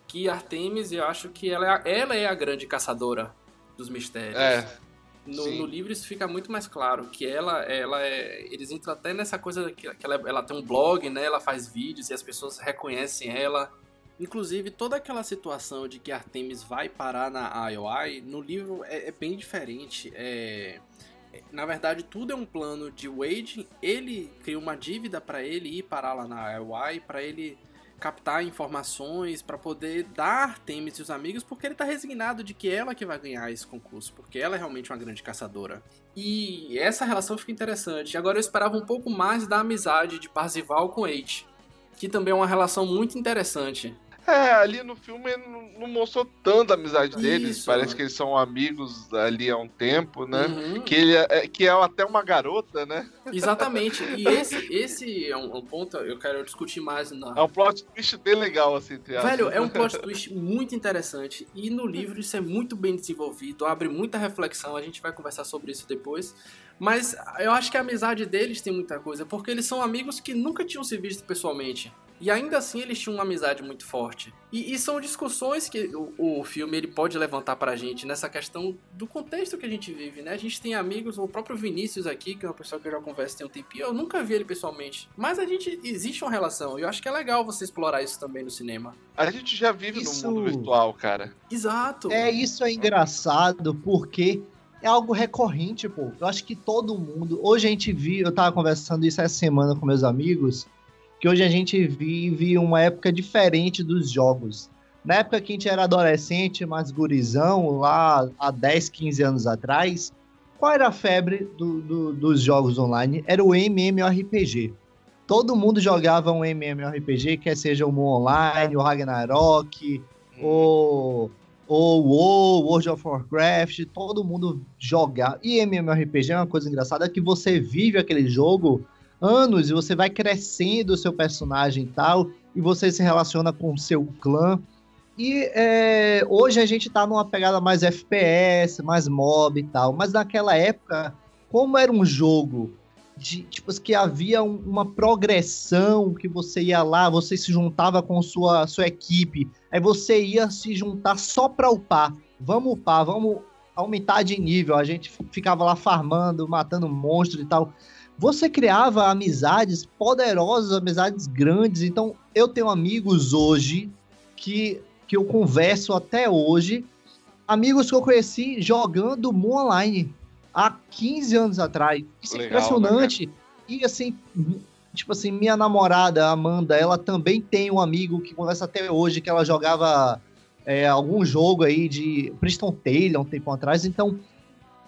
Speaker 2: Que Artemis, eu acho que ela é, ela é a grande caçadora dos mistérios. É. No, no, livro isso fica muito mais claro, que ela, ela é. Eles entram até nessa coisa que, que ela, ela tem um blog, né? Ela faz vídeos e as pessoas reconhecem ela. Inclusive, toda aquela situação de que Artemis vai parar na IOI, no livro é, é bem diferente. É, na verdade, tudo é um plano de Wade. Ele cria uma dívida para ele ir parar lá na IY, para ele captar informações, para poder dar Temis e os amigos, porque ele tá resignado de que ela que vai ganhar esse concurso, porque ela é realmente uma grande caçadora. E essa relação fica interessante. Agora eu esperava um pouco mais da amizade de Parzival com Wade, que também é uma relação muito interessante.
Speaker 3: É, ali no filme não, não mostrou tanto a amizade Isso. deles. Parece que eles são amigos ali há um tempo, né? Uhum. Que, ele é, é, que é até uma garota, né?
Speaker 2: Exatamente. E esse, esse é um, um ponto eu quero discutir mais. Na...
Speaker 3: É um plot twist bem legal, assim, entre
Speaker 2: Velho, é um <laughs> plot twist muito interessante. E no livro isso é muito bem desenvolvido, abre muita reflexão. A gente vai conversar sobre isso depois. Mas eu acho que a amizade deles tem muita coisa, porque eles são amigos que nunca tinham se visto pessoalmente. E ainda assim eles tinham uma amizade muito forte. E, e são discussões que o, o, filme ele pode levantar pra gente nessa questão do contexto que a gente vive, né? A gente tem amigos, o próprio Vinícius aqui, que é uma pessoa que eu já converso tem um tempinho, eu nunca vi ele pessoalmente. Mas a gente, existe uma relação, e eu acho que é legal você explorar isso também no cinema.
Speaker 3: A gente já vive isso... no mundo virtual, cara.
Speaker 2: Exato.
Speaker 1: É, isso é engraçado, porque é algo recorrente, pô. Eu acho que todo mundo. Hoje a gente viu, eu tava conversando isso essa semana com meus amigos que hoje a gente vive uma época diferente dos jogos. Na época que a gente era adolescente, mais gurizão, lá há 10, 15 anos atrás, qual era a febre do, do, dos jogos online? Era o MMORPG. Todo mundo jogava um MMORPG, quer seja o Moon Online, o Ragnarok, ou ou WoW, World of Warcraft, todo mundo joga. E MMORPG é uma coisa engraçada que você vive aquele jogo anos e você vai crescendo o seu personagem e tal, e você se relaciona com o seu clã. E é, hoje a gente tá numa pegada mais FPS, mais mob e tal, mas naquela época, como era um jogo de, tipo, que havia um, uma progressão, que você ia lá, você se juntava com sua, sua equipe, aí você ia se juntar só pra upar. Vamos upar, vamos aumentar de nível. A gente ficava lá farmando, matando monstros e tal você criava amizades poderosas, amizades grandes. Então, eu tenho amigos hoje que, que eu converso até hoje, amigos que eu conheci jogando Moon Online há 15 anos atrás. Isso é Legal, é impressionante. Né, e assim, tipo assim, minha namorada, Amanda, ela também tem um amigo que conversa até hoje, que ela jogava é, algum jogo aí de Preston Taylor um tempo atrás. Então,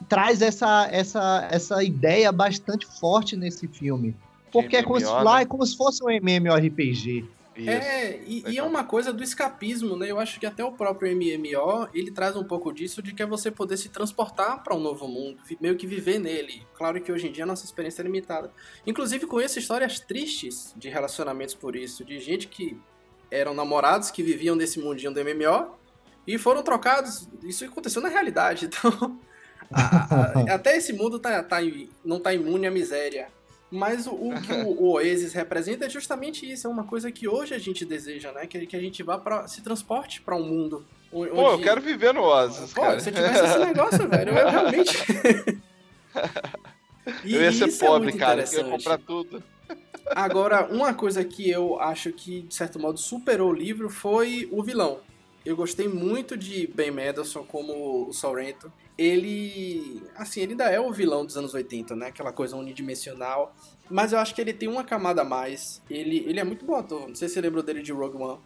Speaker 1: traz essa, essa, essa ideia bastante forte nesse filme. Porque é como, se, lá, né? é como se fosse um MMORPG.
Speaker 2: É, e, e, é uma coisa do escapismo, né? Eu acho que até o próprio MMO, ele traz um pouco disso de que é você poder se transportar para um novo mundo, meio que viver nele. Claro que hoje em dia a nossa experiência é limitada. Inclusive conheço histórias tristes de relacionamentos por isso, de gente que eram namorados que viviam nesse mundinho do MMO e foram trocados. Isso aconteceu na realidade, <laughs> então a, a, <laughs> até esse mundo tá, tá, não tá imune à miséria. Mas o, o que o, o, Oasis representa é justamente isso. É uma coisa que hoje a gente deseja, né? Que, que a gente vá para se transporte para um mundo.
Speaker 3: Onde... Pô, eu quero viver no Oasis, Pô, cara.
Speaker 2: se eu tivesse esse negócio, <laughs> velho, eu realmente.
Speaker 3: e <laughs> eu ia ser é pobre, é cara. Eu ia comprar tudo.
Speaker 2: Agora, uma coisa que eu acho que, de certo modo, superou o livro foi o vilão. Eu gostei muito de Ben Mendelsohn como o Sorrento. Ele, assim, ele ainda é o vilão dos anos 80, né? Aquela coisa unidimensional. Mas eu acho que ele tem uma camada a mais. Ele, ele é muito bom ator. Não sei se você lembra dele de Rogue One.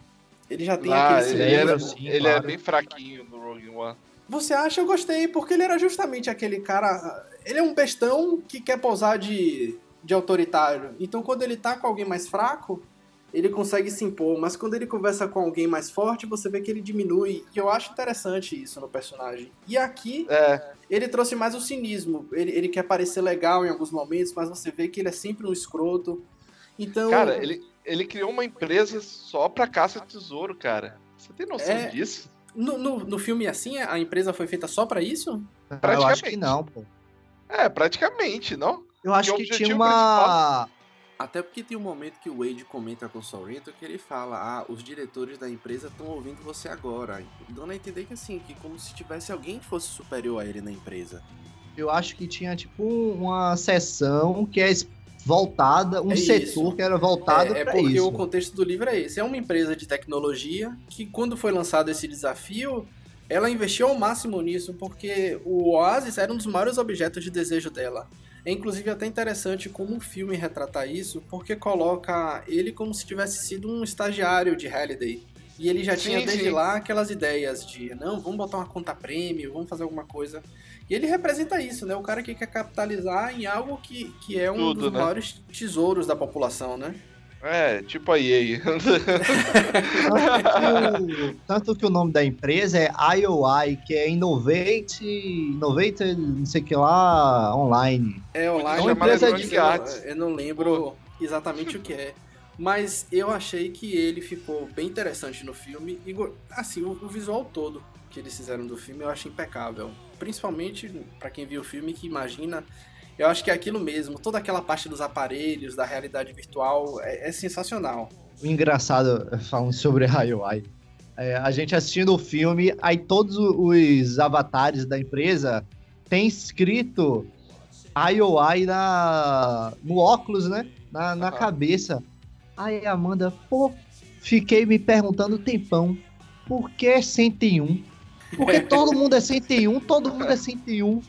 Speaker 2: Ele já tem
Speaker 3: ah, aquele... Ele, era, sim, ele é claro. é bem fraquinho no Rogue One.
Speaker 2: Você acha? Eu gostei, porque ele era justamente aquele cara... Ele é um bestão que quer posar de, de autoritário. Então quando ele tá com alguém mais fraco ele consegue se impor, mas quando ele conversa com alguém mais forte, você vê que ele diminui. E eu acho interessante isso no personagem. E aqui, é. ele trouxe mais o cinismo. Ele, ele quer parecer legal em alguns momentos, mas você vê que ele é sempre um escroto. Então.
Speaker 3: Cara, ele, ele criou uma empresa só pra caça de tesouro, cara. Você tem noção é, disso?
Speaker 2: No, no, no, filme assim, a empresa foi feita só para isso?
Speaker 1: Praticamente. Eu acho que não, pô.
Speaker 3: É, praticamente, não?
Speaker 1: Eu acho que tinha uma. Principal...
Speaker 2: Até porque tem um momento que o Wade comenta com o Sorrento que ele fala: Ah, os diretores da empresa estão ouvindo você agora. Dando a entender que assim, que como se tivesse alguém que fosse superior a ele na empresa.
Speaker 1: Eu acho que tinha tipo uma sessão que é voltada, um é setor que era voltado
Speaker 2: é, é
Speaker 1: para isso. É
Speaker 2: porque o contexto do livro é esse. É uma empresa de tecnologia que quando foi lançado esse desafio, ela investiu ao máximo nisso, porque o Oasis era um dos maiores objetos de desejo dela. É inclusive até interessante como o filme retrata isso, porque coloca ele como se tivesse sido um estagiário de Halliday. E ele já sim, tinha desde sim. lá aquelas ideias de, não, vamos botar uma conta prêmio, vamos fazer alguma coisa. E ele representa isso, né? O cara que quer capitalizar em algo que, que é um Tudo, dos né? maiores tesouros da população, né?
Speaker 3: É, tipo a EA.
Speaker 1: tanto, que o, tanto que o nome da empresa é IOI, que é Innovate, Innovate, não sei o que lá, online.
Speaker 2: É online, é uma empresa de arte. Eu não lembro exatamente o que é. Mas eu achei que ele ficou bem interessante no filme. E, assim, o, o visual todo que eles fizeram do filme eu achei impecável. Principalmente para quem viu o filme que imagina eu acho que é aquilo mesmo, toda aquela parte dos aparelhos, da realidade virtual, é, é sensacional.
Speaker 1: o engraçado falando sobre <laughs> IOI. É, a gente assistindo o filme, aí todos os avatares da empresa tem escrito IOI na, no óculos, né? Na, na cabeça. Aí Amanda, pô, fiquei me perguntando tempão, por que 101? Porque <laughs> todo mundo é 101, todo mundo é 101.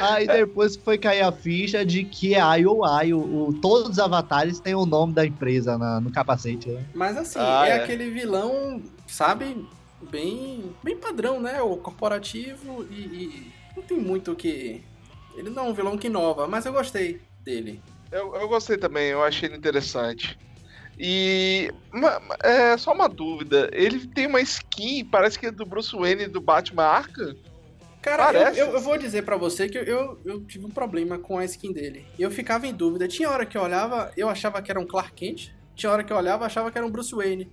Speaker 1: Aí depois foi cair a ficha de que é IOI, o, o, todos os avatares têm o nome da empresa na, no capacete. Né?
Speaker 2: Mas assim, ah, é, é, aquele vilão, sabe, bem, bem padrão, né? O corporativo e, e não tem muito o que. Ele não é um vilão que inova, mas eu gostei dele.
Speaker 3: Eu, eu gostei também, eu achei ele interessante. E uma, é só uma dúvida, ele tem uma skin, parece que é do Bruce Wayne do Batman Arkham?
Speaker 2: Cara, eu, eu, eu, vou dizer para você que eu, eu tive um problema com a skin dele. Eu ficava em dúvida. Tinha hora que eu olhava, eu achava que era um Clark Kent. Tinha hora que eu olhava, achava que era um Bruce Wayne.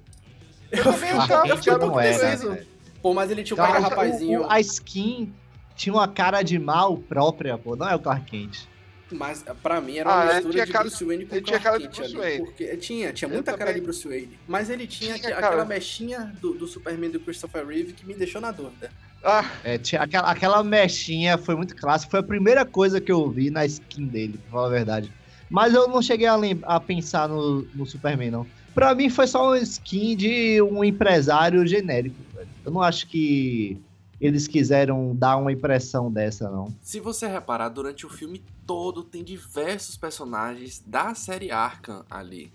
Speaker 1: Eu, eu, ficava, eu fiquei um pouco preciso.
Speaker 2: Pô, mas ele tinha um cara, rapazinho.
Speaker 1: O, a skin tinha uma cara de mal própria, pô. Não é o Clark Kent.
Speaker 2: Mas pra mim era uma ah, mistura de cara, Bruce Wayne com Clark Kent ali. Wayne. Porque tinha, tinha muita cara de Bruce Wayne. Mas ele tinha, tinha aquela cara. mechinha do, do Superman do Christopher Reeve que me deixou na dúvida.
Speaker 1: Ah. É, tinha, aquela, aquela mechinha foi muito clássica. Foi a primeira coisa que eu vi na skin dele, pra falar a verdade. Mas eu não cheguei a, a pensar no, no Superman, não. Pra mim foi só uma skin de um empresário genérico. Velho. Eu não acho que eles quiseram dar uma impressão dessa, não.
Speaker 4: Se você reparar, durante o filme todo tem diversos personagens da série Arkham ali.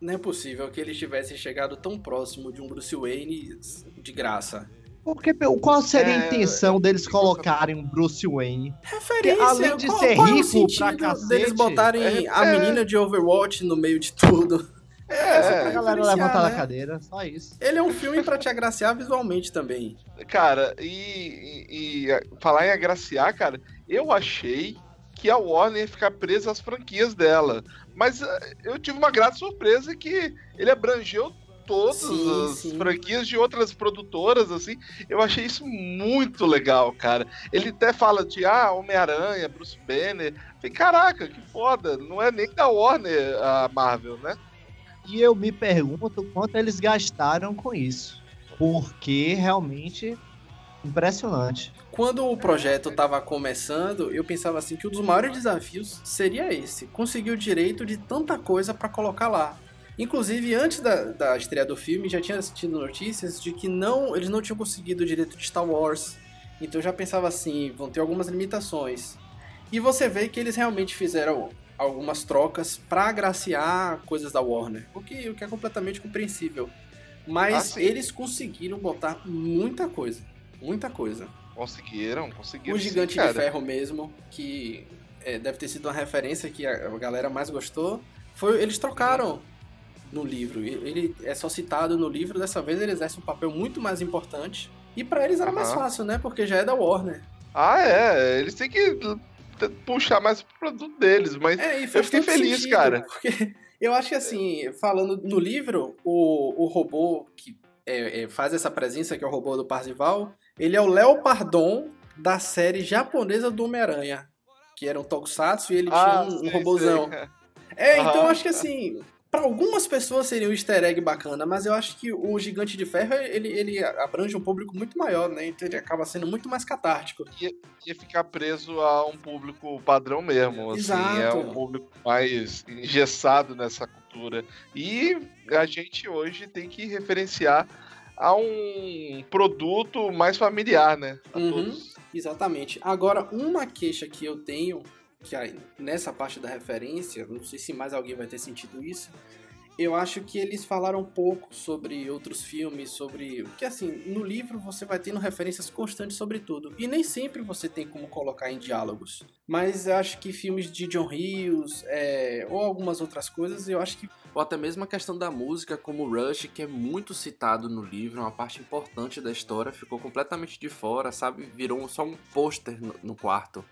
Speaker 2: Não é possível que eles tivessem chegado tão próximo de um Bruce Wayne de graça.
Speaker 1: Porque, qual seria a é, intenção é, deles colocarem um Bruce Wayne?
Speaker 2: Referência. Além de qual, ser qual rico é pra cacete... deles botarem é, a menina de Overwatch no meio de tudo?
Speaker 1: É, é só pra galera levantar né? da cadeira, só isso.
Speaker 2: Ele é um filme para te agraciar visualmente também.
Speaker 3: Cara, e, e, e, falar em agraciar, cara, eu achei que a Warner ia ficar presa às franquias dela. Mas eh, eu tive uma grata surpresa que ele abrangeu todas sim, as sim. franquias de outras produtoras, assim. Eu achei isso muito legal, cara. Ele até fala de, ah, Homem-Aranha, Bruce Banner. Falei, caraca, que foda. Não é nem da Warner a Marvel, né?
Speaker 1: E eu me pergunto quanto eles gastaram com isso. Porque realmente impressionante.
Speaker 2: Quando o projeto estava começando, eu pensava assim que um dos maiores desafios seria esse, conseguir o direito de tanta coisa para colocar lá. Inclusive, antes da, da estreia do filme, já tinha assistido notícias de que não, eles não tinham conseguido o direito de Star Wars. Então eu já pensava assim, vão ter algumas limitações. E você vê que eles realmente fizeram algumas trocas para agraciar coisas da Warner, o que, o que é completamente compreensível. Mas ah, eles conseguiram botar muita coisa, muita coisa.
Speaker 3: Conseguiram, conseguiram.
Speaker 2: O Gigante sim, de Ferro mesmo, que é, deve ter sido uma referência que a galera mais gostou, foi eles trocaram no livro. Ele é só citado no livro, dessa vez ele exerce um papel muito mais importante. E para eles era mais fácil, né? Porque já é da Warner.
Speaker 3: Ah, é. Eles têm que puxar mais o produto deles, mas é, eu fiquei feliz, sentido, cara.
Speaker 2: Porque <laughs> eu acho que assim, falando no livro, o, o robô que é, é, faz essa presença, que é o robô do Parzival, ele é o Léo Pardon da série japonesa do Homem-Aranha. Que era um Tokusatsu e ele ah, tinha um, um robôzão. <laughs> É, então eu acho que assim, para algumas pessoas seria um easter egg bacana, mas eu acho que o Gigante de Ferro ele, ele abrange um público muito maior, né? Então ele acaba sendo muito mais catártico.
Speaker 3: Ia, ia ficar preso a um público padrão mesmo, assim, Exato. é um público mais engessado nessa cultura. E a gente hoje tem que referenciar a um produto mais familiar, né?
Speaker 2: Uhum, exatamente. Agora, uma queixa que eu tenho que aí, nessa parte da referência, não sei se mais alguém vai ter sentido isso, eu acho que eles falaram pouco sobre outros filmes, sobre. Porque assim, no livro você vai tendo referências constantes sobre tudo. E nem sempre você tem como colocar em diálogos. Mas acho que filmes de John Hughes, é, ou algumas outras coisas, eu acho que.
Speaker 4: Ou até mesmo a questão da música, como Rush, que é muito citado no livro, uma parte importante da história, ficou completamente de fora, sabe? Virou só um pôster no quarto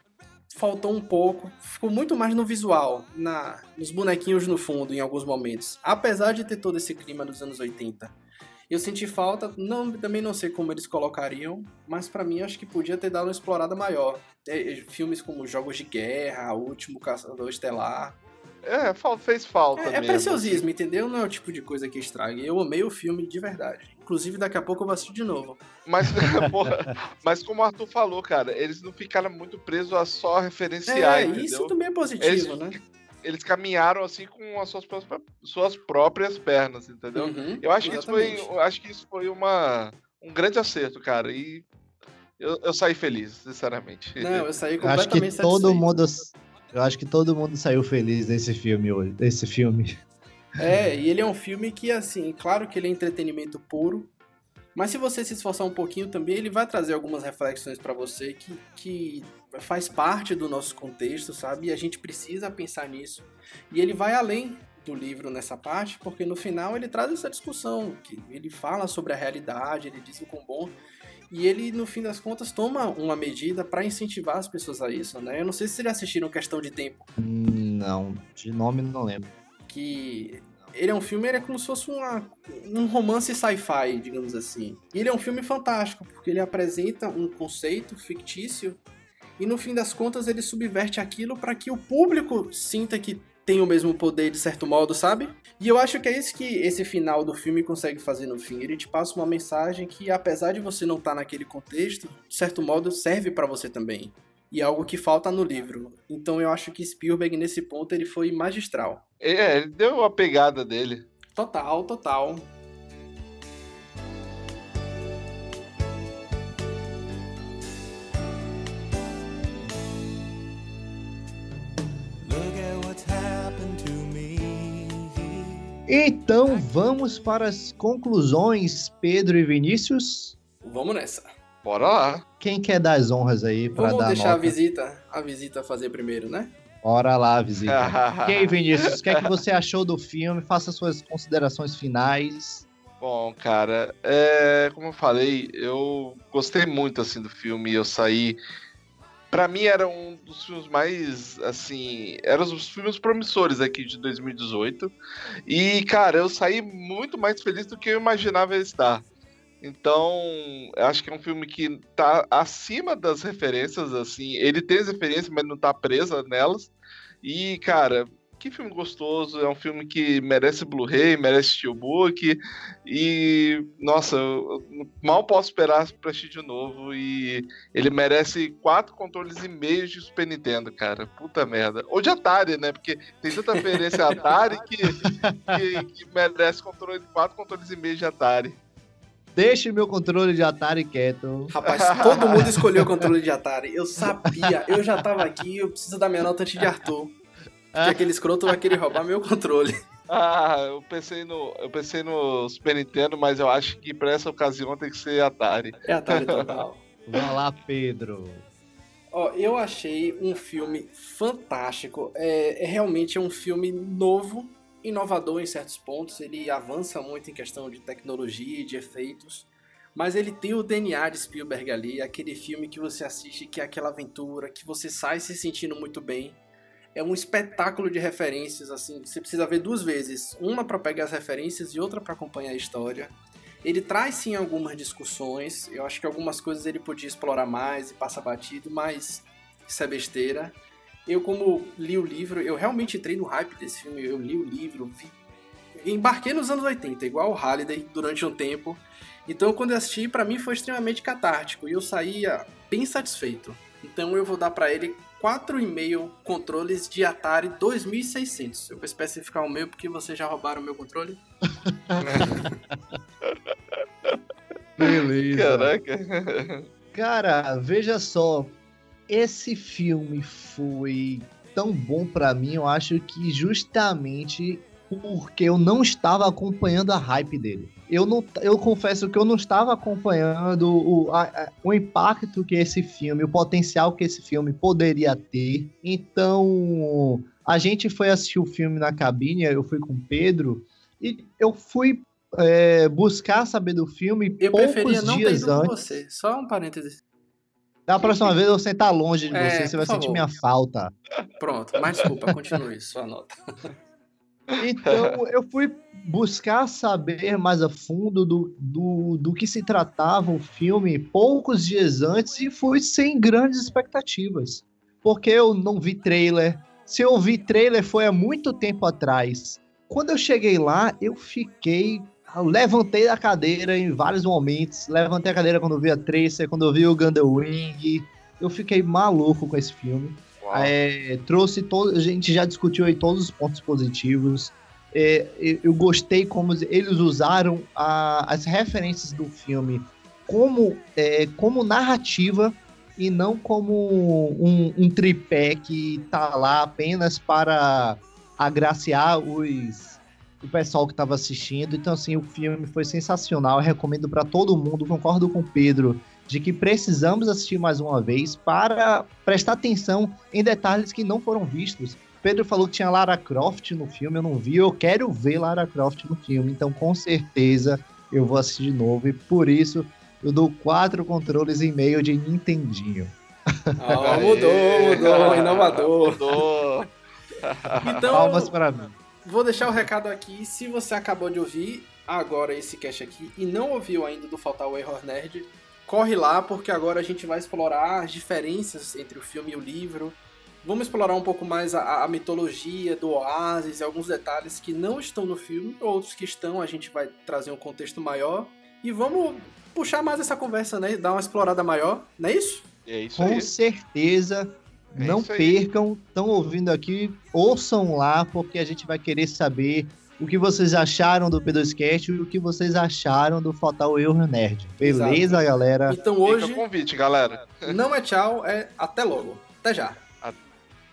Speaker 2: faltou um pouco, ficou muito mais no visual, na nos bonequinhos no fundo em alguns momentos. Apesar de ter todo esse clima dos anos 80. Eu senti falta, não, também não sei como eles colocariam, mas para mim acho que podia ter dado uma explorada maior. É, filmes como Jogos de Guerra, Último Caçador Estelar,
Speaker 3: É, fez falta. É,
Speaker 2: é preciosismo, entendeu? Não é o tipo de coisa que estraga. Eu amei o filme de verdade. Inclusive, daqui a pouco eu vou assistir de novo.
Speaker 3: Mas, <laughs> <laughs> porra, mas como o Arthur falou, cara, eles não ficaram muito presos a só referenciar. É, entendeu?
Speaker 2: isso também é positivo, eles, né?
Speaker 3: Eles caminharam assim com as suas, suas próprias pernas, entendeu? Uhum, eu acho que isso foi, acho que isso foi uma, um grande acerto, cara. E eu, eu saí feliz, sinceramente.
Speaker 2: Não, eu saí completamente
Speaker 1: acho que todo mundo eu acho que todo mundo saiu feliz desse filme hoje, desse filme.
Speaker 2: É, e ele é um filme que, assim, claro que ele é entretenimento puro, mas se você se esforçar um pouquinho também, ele vai trazer algumas reflexões para você que, que faz parte do nosso contexto, sabe? E a gente precisa pensar nisso. E ele vai além do livro nessa parte, porque no final ele traz essa discussão, que ele fala sobre a realidade, ele diz o quão bom e ele, no fim das contas, toma uma medida para incentivar as pessoas a isso, né? Eu não sei se vocês assistiram Questão de Tempo.
Speaker 1: Não, de nome não lembro.
Speaker 2: Que ele é um filme, ele é como se fosse uma, um romance sci-fi, digamos assim. E ele é um filme fantástico, porque ele apresenta um conceito fictício e no fim das contas ele subverte aquilo para que o público sinta que tem o mesmo poder de certo modo, sabe? E eu acho que é isso que esse final do filme consegue fazer no fim. Ele te passa uma mensagem que, apesar de você não estar tá naquele contexto, de certo modo serve para você também. E é algo que falta no livro. Então eu acho que Spielberg, nesse ponto, ele foi magistral.
Speaker 3: É, ele deu a pegada dele.
Speaker 2: Total, total.
Speaker 1: Então vamos para as conclusões, Pedro e Vinícius.
Speaker 2: Vamos nessa.
Speaker 3: Bora lá.
Speaker 1: Quem quer dar as honras aí para dar Vamos
Speaker 2: deixar
Speaker 1: nota?
Speaker 2: a visita, a visita fazer primeiro, né?
Speaker 1: Bora lá, visita. <laughs> e aí, Vinícius, o que é que você achou do filme? Faça suas considerações finais.
Speaker 3: Bom, cara, é, como eu falei, eu gostei muito assim do filme. Eu saí para mim era um dos filmes mais, assim, eram os filmes promissores aqui de 2018. E, cara, eu saí muito mais feliz do que eu imaginava estar. Então, acho que é um filme que tá acima das referências, assim. Ele tem as referências, mas não tá presa nelas. E, cara, que filme gostoso, é um filme que merece Blu-ray, merece Steelbook, e nossa, eu mal posso esperar pra assistir de novo, e ele merece quatro controles e meio de Super Nintendo, cara, puta merda. Ou de Atari, né, porque tem tanta referência a Atari que, que, que merece controle, quatro controles e meio de Atari.
Speaker 1: Deixe meu controle de Atari quieto.
Speaker 2: Rapaz, todo mundo escolheu o controle de Atari. Eu sabia, eu já tava aqui, eu preciso dar minha nota antes de Arthur. Porque aquele escroto vai querer roubar meu controle.
Speaker 3: Ah, eu pensei no, eu pensei no Super Nintendo, mas eu acho que para essa ocasião tem que ser Atari.
Speaker 2: É Atari total. <laughs>
Speaker 1: Vai lá, Pedro.
Speaker 2: Ó, eu achei um filme fantástico. É, é realmente um filme novo, inovador em certos pontos. Ele avança muito em questão de tecnologia e de efeitos. Mas ele tem o DNA de Spielberg ali, aquele filme que você assiste, que é aquela aventura, que você sai se sentindo muito bem é um espetáculo de referências, assim, você precisa ver duas vezes, uma para pegar as referências e outra para acompanhar a história. Ele traz sim algumas discussões, eu acho que algumas coisas ele podia explorar mais e passa batido, mas isso é besteira. Eu, como li o livro, eu realmente entrei no hype desse filme, eu li o livro, vi... embarquei nos anos 80, igual o Halliday, durante um tempo. Então, quando eu assisti, para mim foi extremamente catártico e eu saía bem satisfeito. Então, eu vou dar para ele 4,5 controles de Atari 2600. Eu vou especificar o meu porque vocês já roubaram o meu controle. <laughs>
Speaker 1: Beleza. Caraca. Cara, veja só. Esse filme foi tão bom para mim, eu acho que justamente porque eu não estava acompanhando a hype dele eu não eu confesso que eu não estava acompanhando o, a, o impacto que esse filme, o potencial que esse filme poderia ter. Então, a gente foi assistir o filme na cabine, eu fui com o Pedro, e eu fui é, buscar saber do filme eu poucos não dias antes. Você.
Speaker 2: Só um parênteses.
Speaker 1: Da próxima vez eu vou sentar longe de é, você, você vai sentir minha falta.
Speaker 2: Pronto, mas desculpa, continue, sua nota. <laughs>
Speaker 1: Então <laughs> eu fui buscar saber mais a fundo do, do, do que se tratava o filme poucos dias antes e fui sem grandes expectativas. Porque eu não vi trailer, Se eu vi trailer foi há muito tempo atrás. Quando eu cheguei lá, eu fiquei. Eu levantei da cadeira em vários momentos. Levantei a cadeira quando eu vi a Tracer, quando eu vi o Gundam Wing. Eu fiquei maluco com esse filme. É, trouxe todo. A gente já discutiu aí todos os pontos positivos. É, eu gostei como eles usaram a, as referências do filme como, é, como narrativa e não como um, um, tripé que tá lá apenas para agraciar os, o pessoal que estava assistindo. Então, assim, o filme foi sensacional. Eu recomendo para todo mundo. Concordo com o Pedro de que precisamos assistir mais uma vez para prestar atenção em detalhes que não foram vistos. Pedro falou que tinha Lara Croft no filme, eu não vi, eu quero ver Lara Croft no filme, então com certeza eu vou assistir de novo e por isso eu dou quatro controles e meio de Nintendinho.
Speaker 2: Ah, mudou, mudou, inovador. Mudou. Então,
Speaker 1: Palmas para mim.
Speaker 2: Vou deixar o recado aqui. Se você acabou de ouvir agora esse cast aqui e não ouviu ainda do Faltar o Error Nerd, corre lá porque agora a gente vai explorar as diferenças entre o filme e o livro. Vamos explorar um pouco mais a, a mitologia do Oasis e alguns detalhes que não estão no filme, outros que estão, a gente vai trazer um contexto maior. E vamos puxar mais essa conversa, né? Dar uma explorada maior, não é isso?
Speaker 3: É isso
Speaker 1: Com
Speaker 3: aí.
Speaker 1: certeza. É não percam, estão ouvindo aqui, ouçam lá, porque a gente vai querer saber o que vocês acharam do P2Cast e o que vocês acharam do Fatal Erro Nerd. Beleza, Exato. galera?
Speaker 2: Então hoje.
Speaker 3: Fica o convite, galera. <laughs>
Speaker 2: Não é tchau, é até logo. Até já.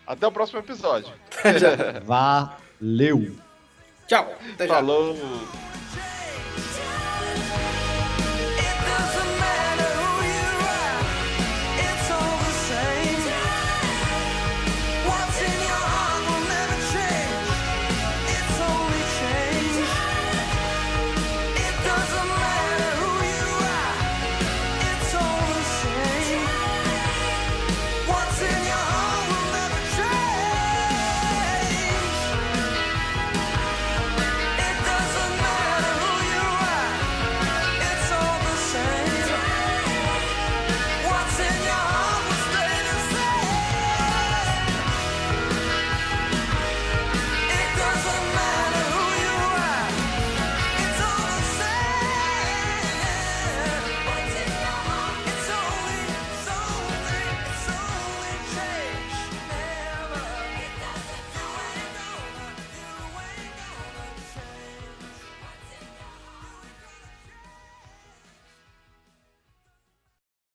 Speaker 3: Até o próximo episódio. <laughs>
Speaker 1: Valeu.
Speaker 2: Tchau.
Speaker 3: Até já. Falou.